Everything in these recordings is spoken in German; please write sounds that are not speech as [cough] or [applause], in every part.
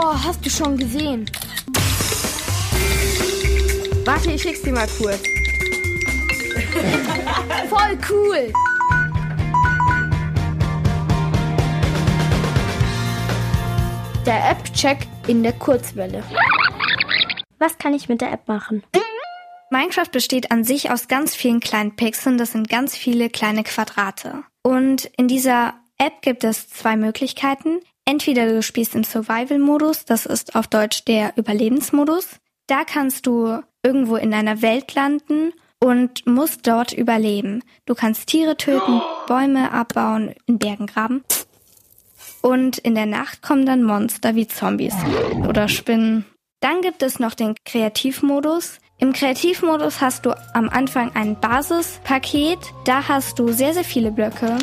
Oh, hast du schon gesehen? Warte, ich schick's dir mal kurz. [laughs] Voll cool! Der App-Check in der Kurzwelle. Was kann ich mit der App machen? Minecraft besteht an sich aus ganz vielen kleinen Pixeln, das sind ganz viele kleine Quadrate. Und in dieser App gibt es zwei Möglichkeiten. Entweder du spielst im Survival-Modus, das ist auf Deutsch der Überlebensmodus. Da kannst du irgendwo in einer Welt landen und musst dort überleben. Du kannst Tiere töten, Bäume abbauen, in Bergen graben. Und in der Nacht kommen dann Monster wie Zombies oder Spinnen. Dann gibt es noch den Kreativmodus. Im Kreativmodus hast du am Anfang ein Basispaket. Da hast du sehr, sehr viele Blöcke.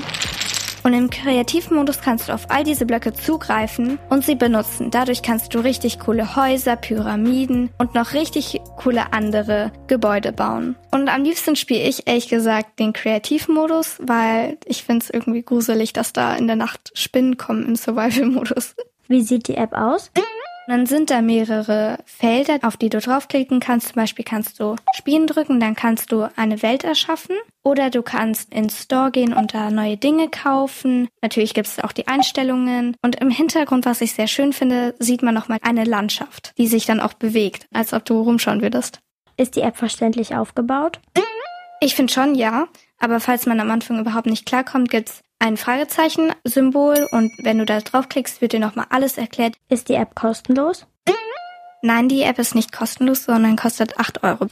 Und im Kreativmodus kannst du auf all diese Blöcke zugreifen und sie benutzen. Dadurch kannst du richtig coole Häuser, Pyramiden und noch richtig coole andere Gebäude bauen. Und am liebsten spiele ich ehrlich gesagt den Kreativmodus, weil ich finde es irgendwie gruselig, dass da in der Nacht Spinnen kommen im Survival-Modus. Wie sieht die App aus? Dann sind da mehrere Felder, auf die du draufklicken kannst. Zum Beispiel kannst du Spielen drücken, dann kannst du eine Welt erschaffen. Oder du kannst ins Store gehen und da neue Dinge kaufen. Natürlich gibt es auch die Einstellungen. Und im Hintergrund, was ich sehr schön finde, sieht man nochmal eine Landschaft, die sich dann auch bewegt, als ob du rumschauen würdest. Ist die App verständlich aufgebaut? Ich finde schon, ja. Aber falls man am Anfang überhaupt nicht klarkommt, gibt's ein Fragezeichen-Symbol und wenn du da draufklickst, wird dir nochmal alles erklärt. Ist die App kostenlos? Nein, die App ist nicht kostenlos, sondern kostet 8 Euro.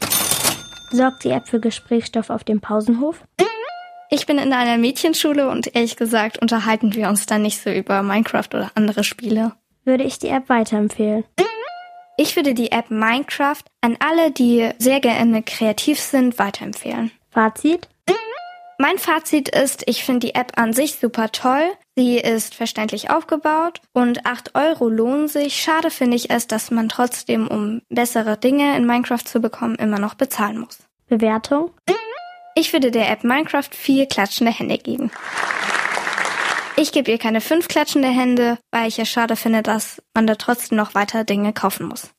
Sorgt die App für Gesprächsstoff auf dem Pausenhof? Ich bin in einer Mädchenschule und ehrlich gesagt unterhalten wir uns da nicht so über Minecraft oder andere Spiele. Würde ich die App weiterempfehlen? Ich würde die App Minecraft an alle, die sehr gerne kreativ sind, weiterempfehlen. Fazit? Mein Fazit ist, ich finde die App an sich super toll. Sie ist verständlich aufgebaut und 8 Euro lohnen sich. Schade finde ich es, dass man trotzdem, um bessere Dinge in Minecraft zu bekommen, immer noch bezahlen muss. Bewertung? Ich würde der App Minecraft vier klatschende Hände geben. Ich gebe ihr keine fünf klatschende Hände, weil ich es schade finde, dass man da trotzdem noch weiter Dinge kaufen muss.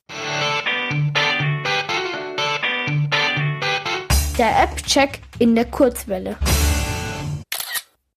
Der App-Check in der Kurzwelle.